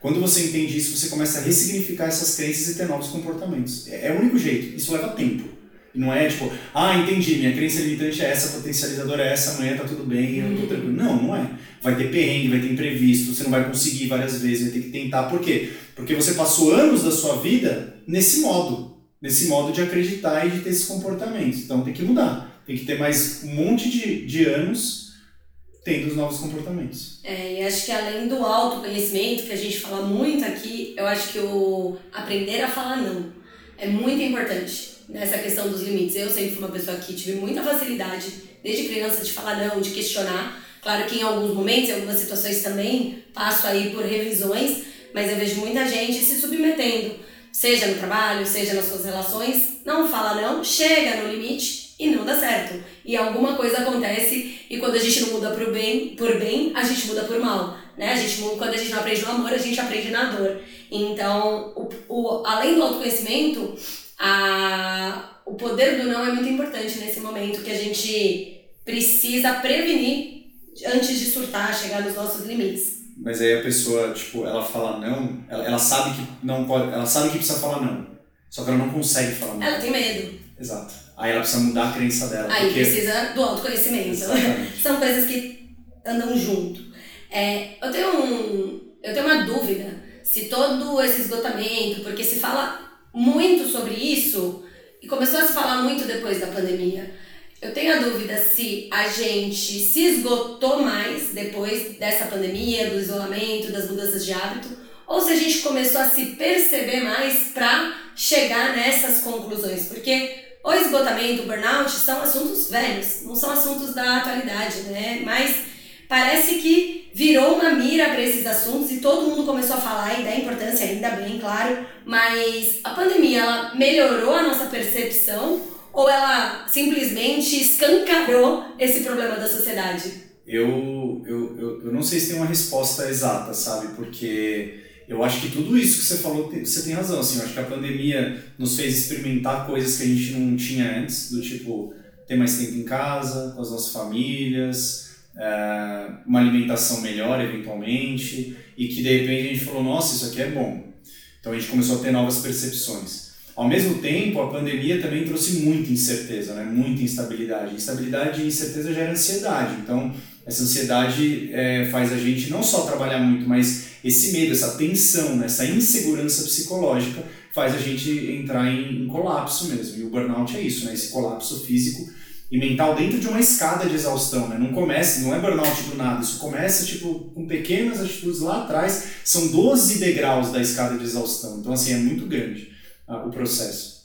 Quando você entende isso, você começa a ressignificar essas crenças e ter novos comportamentos. É, é o único jeito. Isso leva tempo. Não é tipo, ah, entendi, minha crença limitante é essa, potencializadora é essa, amanhã tá tudo bem, eu tô tranquilo. Não, não é. Vai ter perrengue, vai ter imprevisto, você não vai conseguir várias vezes, vai ter que tentar. Por quê? Porque você passou anos da sua vida nesse modo, nesse modo de acreditar e de ter esses comportamentos. Então tem que mudar. Tem que ter mais um monte de, de anos tendo os novos comportamentos. É, e acho que além do autoconhecimento, que a gente fala muito aqui, eu acho que o aprender a falar não é muito importante nessa questão dos limites. Eu sempre fui uma pessoa que tive muita facilidade, desde criança, de falar não, de questionar. Claro que em alguns momentos, em algumas situações também, passo aí por revisões, mas eu vejo muita gente se submetendo, seja no trabalho, seja nas suas relações, não fala não, chega no limite e não dá certo. E alguma coisa acontece e quando a gente não muda por bem, por bem, a gente muda por mal. Né? A gente, quando a gente não aprende no amor, a gente aprende na dor. Então, o, o, além do autoconhecimento, a, o poder do não é muito importante nesse momento que a gente precisa prevenir antes de surtar, chegar nos nossos limites. Mas aí a pessoa, tipo, ela fala não, ela, ela sabe que não pode, ela sabe que precisa falar não. Só que ela não consegue falar não. Ela tem medo. Exato. Aí ela precisa mudar a crença dela. Aí porque... precisa do autoconhecimento. Exatamente. São coisas que andam junto. É, eu tenho um, eu tenho uma dúvida se todo esse esgotamento, porque se fala muito sobre isso e começou a se falar muito depois da pandemia. Eu tenho a dúvida se a gente se esgotou mais depois dessa pandemia, do isolamento, das mudanças de hábito, ou se a gente começou a se perceber mais para chegar nessas conclusões. Porque o esgotamento, o burnout são assuntos velhos, não são assuntos da atualidade, né? Mas parece que virou uma mira para esses assuntos e todo mundo começou a falar e dar importância, ainda bem, claro. Mas a pandemia ela melhorou a nossa percepção ou ela simplesmente escancarou esse problema da sociedade? Eu, eu, eu, eu não sei se tem uma resposta exata, sabe? Porque eu acho que tudo isso que você falou, você tem razão. Assim, eu acho que a pandemia nos fez experimentar coisas que a gente não tinha antes, do tipo ter mais tempo em casa, com as nossas famílias, uma alimentação melhor eventualmente, e que de repente a gente falou: nossa, isso aqui é bom. Então a gente começou a ter novas percepções. Ao mesmo tempo, a pandemia também trouxe muita incerteza, né? muita instabilidade. Instabilidade e incerteza gera ansiedade. Então, essa ansiedade é, faz a gente não só trabalhar muito, mas esse medo, essa tensão, né? essa insegurança psicológica faz a gente entrar em, em colapso mesmo. E o burnout é isso, né? esse colapso físico e mental dentro de uma escada de exaustão, né? Não começa, não é burnout do nada, isso começa tipo com pequenas atitudes lá atrás, são 12 degraus da escada de exaustão. Então assim, é muito grande o processo.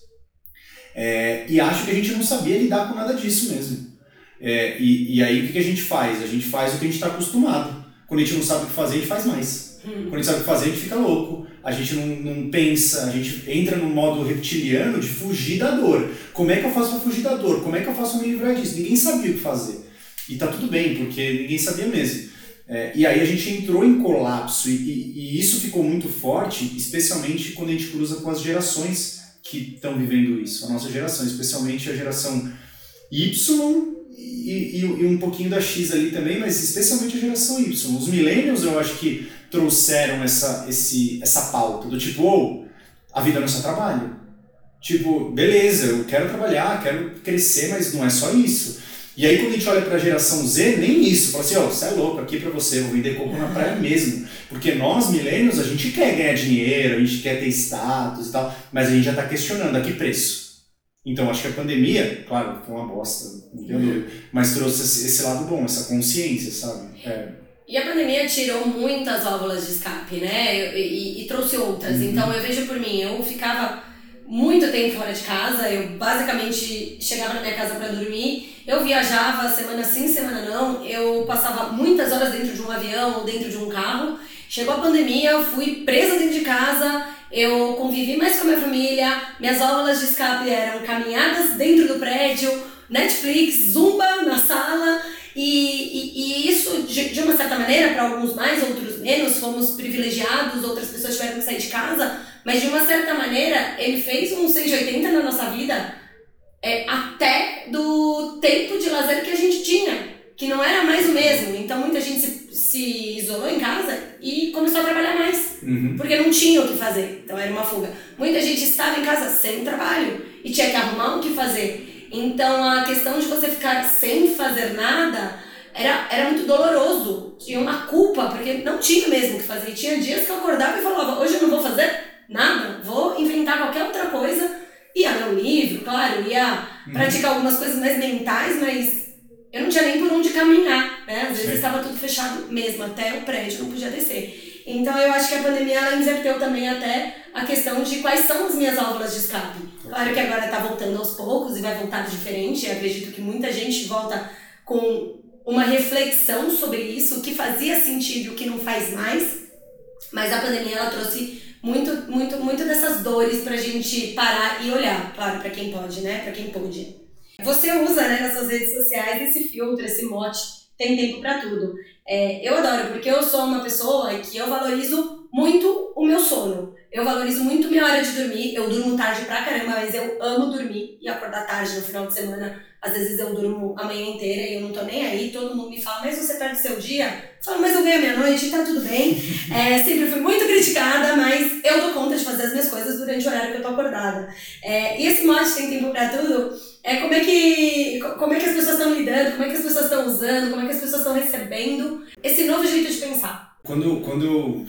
É, e acho que a gente não sabia lidar com nada disso mesmo. É, e, e aí o que a gente faz? A gente faz o que a gente está acostumado. Quando a gente não sabe o que fazer, a gente faz mais. Hum. Quando a gente sabe o que fazer, a gente fica louco. A gente não, não pensa, a gente entra no modo reptiliano de fugir da dor. Como é que eu faço para fugir da dor? Como é que eu faço para me livrar disso? Ninguém sabia o que fazer. E tá tudo bem, porque ninguém sabia mesmo. É, e aí a gente entrou em colapso, e, e, e, isso ficou muito forte, especialmente quando a gente cruza com as gerações que estão vivendo isso. A nossa geração, especialmente a geração Y e, e, um pouquinho da X ali também, mas especialmente a geração Y. Os millennials eu acho que trouxeram essa, esse, essa pauta do tipo, oh, a vida não é só trabalho. Tipo, beleza, eu quero trabalhar, quero crescer, mas não é só isso. E aí quando a gente olha para a geração Z, nem isso. Fala assim, ó, oh, você é louco aqui para você, vou vender coco na praia mesmo. Porque nós, milênios, a gente quer ganhar dinheiro, a gente quer ter status e tal, mas a gente já está questionando a que preço. Então acho que a pandemia, claro, foi uma bosta, dúvida, mas trouxe esse, lado bom, essa consciência, sabe? É. E a pandemia tirou muitas válvulas de escape, né? E, e, e trouxe outras. Uhum. Então eu vejo por mim, eu ficava muito tempo fora de casa, eu basicamente chegava na minha casa para dormir, eu viajava semana sim, semana não, eu passava muitas horas dentro de um avião ou dentro de um carro. Chegou a pandemia, eu fui presa dentro de casa, eu convivi mais com a minha família, minhas aulas de escape eram caminhadas dentro do prédio, Netflix, zumba na sala, e, e, e isso, de, de uma certa maneira, para alguns mais, outros menos, fomos privilegiados, outras pessoas tiveram que sair de casa, mas de uma certa maneira, ele fez um 180 na nossa vida é, até do tempo de lazer que a gente tinha, que não era mais o mesmo. Então muita gente se, se isolou em casa e começou a trabalhar mais, uhum. porque não tinha o que fazer. Então era uma fuga. Muita gente estava em casa sem trabalho e tinha que arrumar o que fazer. Então a questão de você ficar sem fazer nada era, era muito doloroso. Tinha uma culpa, porque não tinha mesmo o que fazer. E tinha dias que eu acordava e falava: hoje eu não vou fazer nada, vou inventar qualquer outra coisa. Ia ler um livro, claro, ia uhum. praticar algumas coisas mais mentais, mas eu não tinha nem por onde caminhar, né? Às vezes estava tudo fechado mesmo, até o prédio não podia descer. Então eu acho que a pandemia ela inverteu também até a questão de quais são as minhas válvulas de escape. Claro que agora está voltando aos poucos e vai voltar diferente. Eu acredito que muita gente volta com uma reflexão sobre isso, o que fazia sentido e o que não faz mais. Mas a pandemia ela trouxe muito, muito, muito dessas dores pra gente parar e olhar, claro, para quem pode, né? Para quem pôde. Você usa, né, nas suas redes sociais esse filtro, esse mote, tem tempo para tudo. É, eu adoro, porque eu sou uma pessoa que eu valorizo muito o meu sono. Eu valorizo muito minha hora de dormir. Eu durmo tarde pra caramba, mas eu amo dormir e acordar tarde no final de semana. Às vezes eu durmo a manhã inteira e eu não tô nem aí. Todo mundo me fala, mas você perde seu dia? Eu falo, mas eu ganho minha noite, tá tudo bem. É, sempre fui muito criticada, mas eu dou conta de fazer as minhas coisas durante o horário que eu tô acordada. É, e esse mote tem tempo pra tudo é como é que como é que as pessoas estão lidando, como é que as pessoas estão usando, como é que as pessoas estão recebendo esse novo jeito de pensar. Quando, quando eu,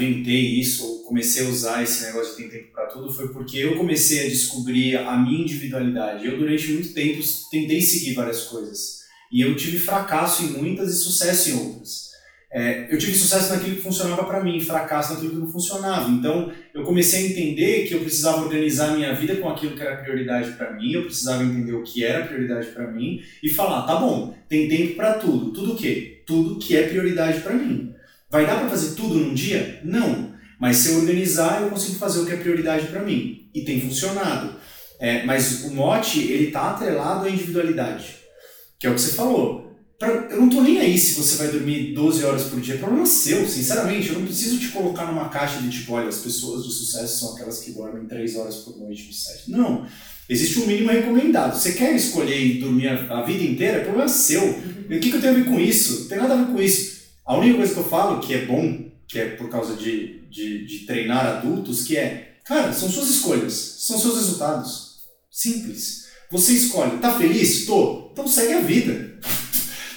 inventei isso, comecei a usar esse negócio de tem tempo para tudo, foi porque eu comecei a descobrir a minha individualidade. Eu, durante muito tempo, tentei seguir várias coisas. E eu tive fracasso em muitas e sucesso em outras. É, eu tive sucesso naquilo que funcionava para mim, fracasso naquilo que não funcionava. Então, eu comecei a entender que eu precisava organizar a minha vida com aquilo que era prioridade para mim, eu precisava entender o que era prioridade para mim e falar, tá bom, tem tempo para tudo. Tudo o quê? Tudo que é prioridade para mim. Vai dar para fazer tudo num dia? Não. Mas se eu organizar, eu consigo fazer o que é prioridade para mim. E tem funcionado. É, mas o mote, ele está atrelado à individualidade. Que é o que você falou eu não tô nem aí se você vai dormir 12 horas por dia. É problema seu, sinceramente. Eu não preciso te colocar numa caixa de tipo, olha, as pessoas de sucesso são aquelas que dormem 3 horas por noite no set. Não. Existe um mínimo recomendado. Você quer escolher dormir a, vida inteira? É problema seu. O que, que eu tenho a ver com isso? Não tem nada a ver com isso. A única coisa que eu falo que é bom, que é por causa de, de, de treinar adultos, que é, cara, são suas escolhas, são seus resultados. Simples. Você escolhe, tá feliz? Tô. Então segue a vida.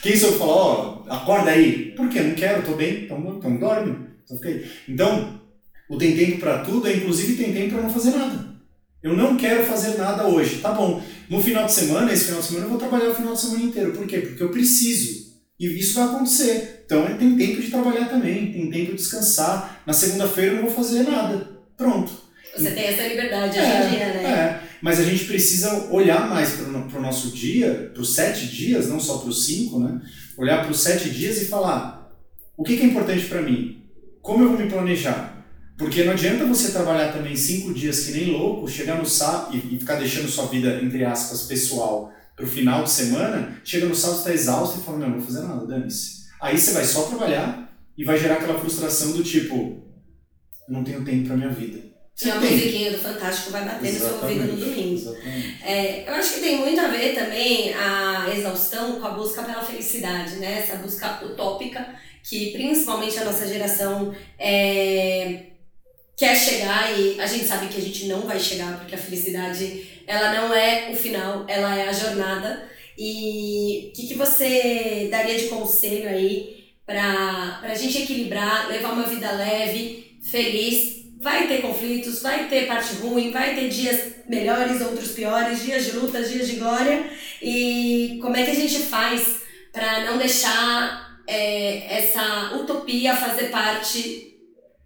Quem sou eu falar, ó, acorda aí. Por quê? Não quero, tô bem, então, então dorme. Então, fiquei. então, o tem tempo para tudo é inclusive tem tempo para não fazer nada. Eu não quero fazer nada hoje. Tá bom. No final de semana, esse final de semana, eu vou trabalhar o final de semana inteiro. Por quê? Porque eu preciso. E isso vai acontecer. Então, é, tem tempo de trabalhar também, tem tempo de descansar. Na segunda-feira eu não vou fazer nada. Pronto. Você tem essa liberdade hoje é, em dia, né? É, mas a gente precisa olhar mais para o nosso dia, para os sete dias, não só para os cinco, né? Olhar para os sete dias e falar: o que, que é importante para mim? Como eu vou me planejar? Porque não adianta você trabalhar também cinco dias que nem louco, chegar no sábado e, e ficar deixando sua vida, entre aspas, pessoal para o final de semana, chega no sábado, está exausto e fala: não, não vou fazer nada, dane-se. Aí você vai só trabalhar e vai gerar aquela frustração do tipo: não tenho tempo para minha vida. E a musiquinha do Fantástico vai bater no seu ouvido no domingo. É, eu acho que tem muito a ver também a exaustão com a busca pela felicidade, né? Essa busca utópica que principalmente a nossa geração é, quer chegar e a gente sabe que a gente não vai chegar porque a felicidade ela não é o final, ela é a jornada. E o que, que você daria de conselho aí para a gente equilibrar, levar uma vida leve, feliz vai ter conflitos, vai ter parte ruim, vai ter dias melhores, outros piores, dias de lutas, dias de glória. E como é que a gente faz para não deixar é, essa utopia fazer parte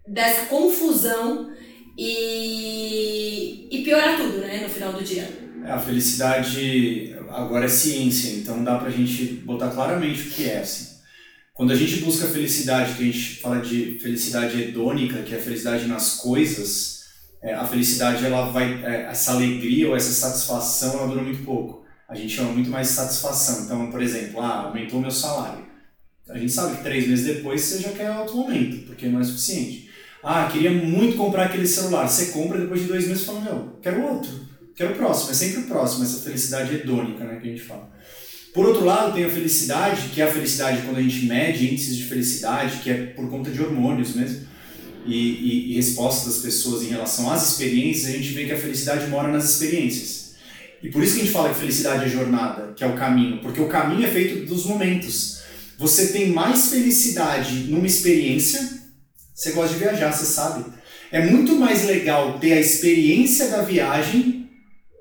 dessa confusão e, e piorar tudo, né, no final do dia? É, a felicidade agora é ciência, então dá pra gente botar claramente o que é, assim. Quando a gente busca felicidade, que a gente fala de felicidade hedônica, que é a felicidade nas coisas, é, a felicidade, ela vai, é, essa alegria ou essa satisfação, ela dura muito pouco. A gente chama muito mais satisfação. Então, por exemplo, ah, aumentou meu salário. A gente sabe que três meses depois você já quer outro aumento, porque não é suficiente. Ah, queria muito comprar aquele celular. Você compra depois de dois meses e fala, meu, quero outro, quero o próximo. É sempre o próximo, essa felicidade hedônica né, que a gente fala. Por outro lado, tem a felicidade, que é a felicidade quando a gente mede índices de felicidade, que é por conta de hormônios mesmo, e, e, e respostas das pessoas em relação às experiências, a gente vê que a felicidade mora nas experiências. E por isso que a gente fala que felicidade é jornada, que é o caminho, porque o caminho é feito dos momentos. Você tem mais felicidade numa experiência, você gosta de viajar, você sabe. É muito mais legal ter a experiência da viagem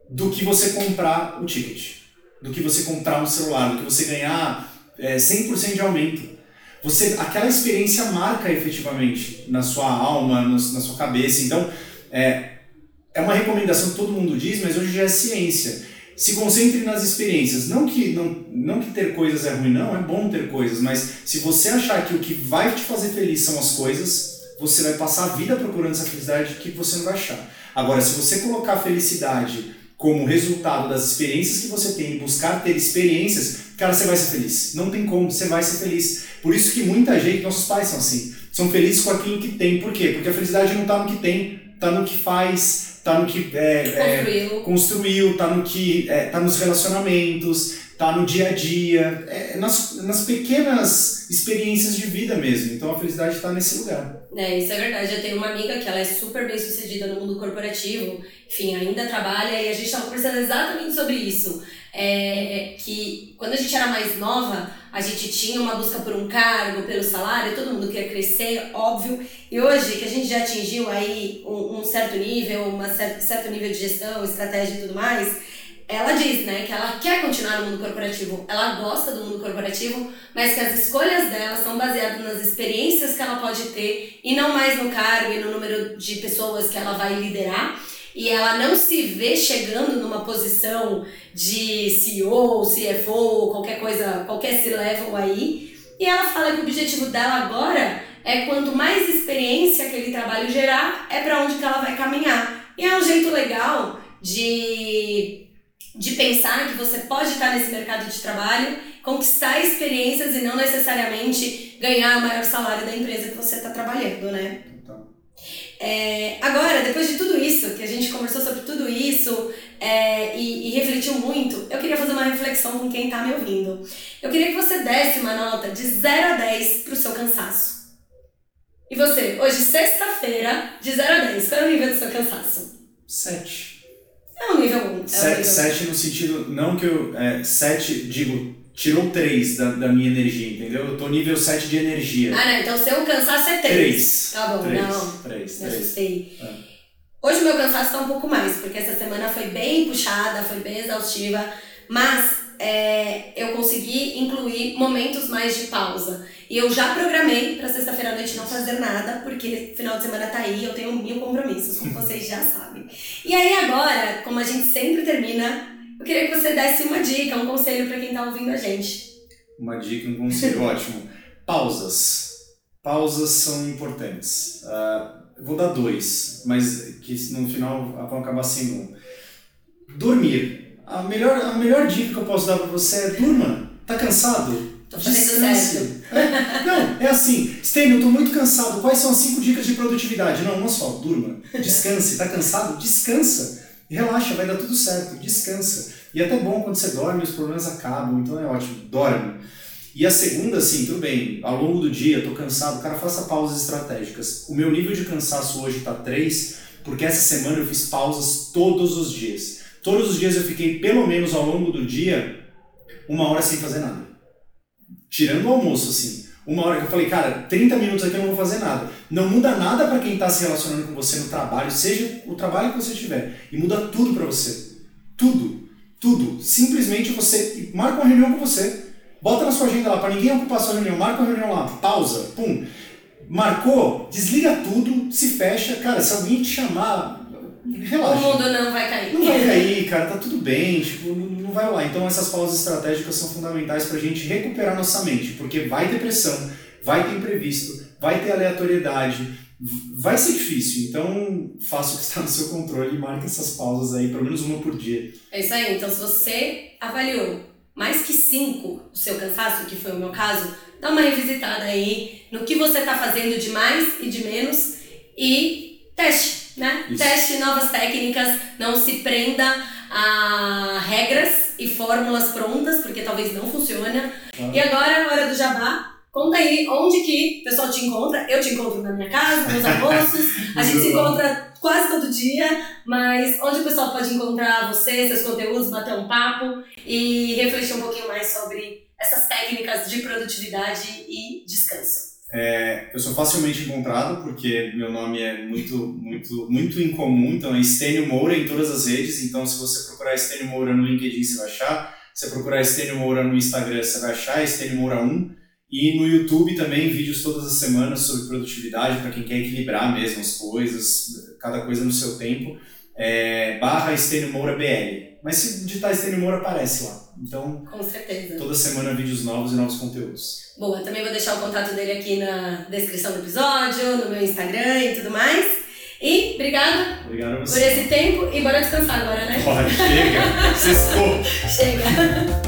do que você comprar o ticket do que você comprar um celular, do que você ganhar é, 100% de aumento. Você, aquela experiência marca efetivamente na sua alma, na sua cabeça. Então, é, é uma recomendação que todo mundo diz, mas hoje já é ciência. Se concentre nas experiências. Não que, não, não que ter coisas é ruim, não, é bom ter coisas, mas se você achar que o que vai te fazer feliz são as coisas, você vai passar a vida procurando essa felicidade que você não vai achar. Agora, se você colocar a felicidade como resultado das experiências que você tem e buscar ter experiências, cara, você vai ser feliz. Não tem como, você vai ser feliz. Por isso que muita gente, nossos pais são assim, são felizes com aquilo que tem. Por quê? Porque a felicidade não está no que tem, tá no que faz, tá no que é, Construiu. construiu, tá no que é, tá nos relacionamentos, tá no dia a dia, é, nas, nas pequenas experiências de vida mesmo. Então a felicidade está nesse lugar. É, isso é verdade. Eu tenho uma amiga que ela é super bem sucedida no mundo corporativo, enfim, ainda trabalha e a gente estava conversando exatamente sobre isso. É, que quando a gente era mais nova, a gente tinha uma busca por um cargo, pelo salário, todo mundo queria crescer, óbvio. E hoje que a gente já atingiu aí um, um certo nível, um certo, certo nível de gestão, estratégia e tudo mais, ela diz, né, que ela quer continuar no mundo corporativo, ela gosta do mundo corporativo, mas que as escolhas dela são baseadas nas experiências que ela pode ter e não mais no cargo e no número de pessoas que ela vai liderar. E ela não se vê chegando numa posição de CEO, CFO, qualquer coisa, qualquer C-level aí. E ela fala que o objetivo dela agora é quanto mais experiência aquele trabalho gerar, é para onde que ela vai caminhar. E é um jeito legal de de pensar que você pode estar nesse mercado de trabalho, conquistar experiências e não necessariamente ganhar o maior salário da empresa que você está trabalhando, né? É, agora, depois de tudo isso, que a gente conversou sobre tudo isso é, e, e refletiu muito, eu queria fazer uma reflexão com quem está me ouvindo. Eu queria que você desse uma nota de 0 a 10 para o seu cansaço. E você, hoje, sexta-feira, de 0 a 10, qual é o nível do seu cansaço? sete. É um nível bom. É um Sete, nível sete no sentido, não que eu. É, sete, digo, tirou três da, da minha energia, entendeu? Eu tô nível 7 de energia. Ah, não, então seu cansaço é 3. Três. Tá bom, três, não. Três, Me três. assustei. É. Hoje o meu cansaço tá um pouco mais, porque essa semana foi bem puxada, foi bem exaustiva, mas é, eu consegui incluir momentos mais de pausa. E eu já programei pra sexta-feira à noite não fazer nada, porque final de semana tá aí, eu tenho mil compromissos, como vocês já sabem. E aí agora, como a gente sempre termina, eu queria que você desse uma dica, um conselho pra quem tá ouvindo a gente. Uma dica, um conselho ótimo. Pausas. Pausas são importantes. Eu vou dar dois, mas que no final vão acabar sendo um. Dormir. A melhor, a melhor dica que eu posso dar pra você é durma. Tá cansado? Tô fazendo Descanse. É, não, é assim. Stênio, eu tô muito cansado. Quais são as cinco dicas de produtividade? Não, uma só. Durma. Descanse. Tá cansado? Descansa. Relaxa, vai dar tudo certo. Descansa. E é até bom quando você dorme, os problemas acabam. Então é ótimo. Dorme. E a segunda, assim, tudo bem, ao longo do dia, tô cansado, cara, faça pausas estratégicas. O meu nível de cansaço hoje tá 3, porque essa semana eu fiz pausas todos os dias. Todos os dias eu fiquei, pelo menos ao longo do dia, uma hora sem fazer nada. Tirando o almoço, assim. Uma hora que eu falei, cara, 30 minutos aqui eu não vou fazer nada. Não muda nada para quem está se relacionando com você no trabalho, seja o trabalho que você tiver. E muda tudo para você. Tudo. Tudo. Simplesmente você marca uma reunião com você. Bota na sua agenda lá, para ninguém ocupar sua reunião. Marca uma reunião lá. Pausa. Pum. Marcou, desliga tudo, se fecha. Cara, se alguém te chamar, relaxa. O mundo não vai cair. Não vai cair, cara, tá tudo bem, tipo, não vai lá. Então essas pausas estratégicas são fundamentais pra gente recuperar nossa mente, porque vai ter pressão, vai ter imprevisto, vai ter aleatoriedade, vai ser difícil. Então faça o que está no seu controle e marque essas pausas aí, pelo menos uma por dia. É isso aí. Então, se você avaliou mais que cinco o seu cansaço, que foi o meu caso, dá uma revisitada aí no que você tá fazendo de mais e de menos e teste, né? Isso. Teste novas técnicas, não se prenda a regras e fórmulas prontas, porque talvez não funcione. Claro. E agora, hora do jabá. Conta aí onde que o pessoal te encontra. Eu te encontro na minha casa, nos almoços. A gente se encontra quase todo dia, mas onde o pessoal pode encontrar você, seus conteúdos, bater um papo e refletir um pouquinho mais sobre essas técnicas de produtividade e descanso. É, eu sou facilmente encontrado porque meu nome é muito, muito, muito incomum, então é Estênio Moura em todas as redes. Então, se você procurar Estênio Moura no LinkedIn, você vai achar. Se você procurar Estênio Moura no Instagram, você vai achar Estênio Moura 1. E no YouTube também, vídeos todas as semanas sobre produtividade, para quem quer equilibrar mesmo as coisas, cada coisa no seu tempo. É, barra Estênio Moura BL. Mas se digitar Estênio Moura, aparece lá. Então, Com certeza. toda semana vídeos novos e novos conteúdos. Boa, também vou deixar o contato dele aqui na descrição do episódio, no meu Instagram e tudo mais. E Obrigado a por esse tempo e bora descansar agora, né? Bora, chega. Sextou. Chega.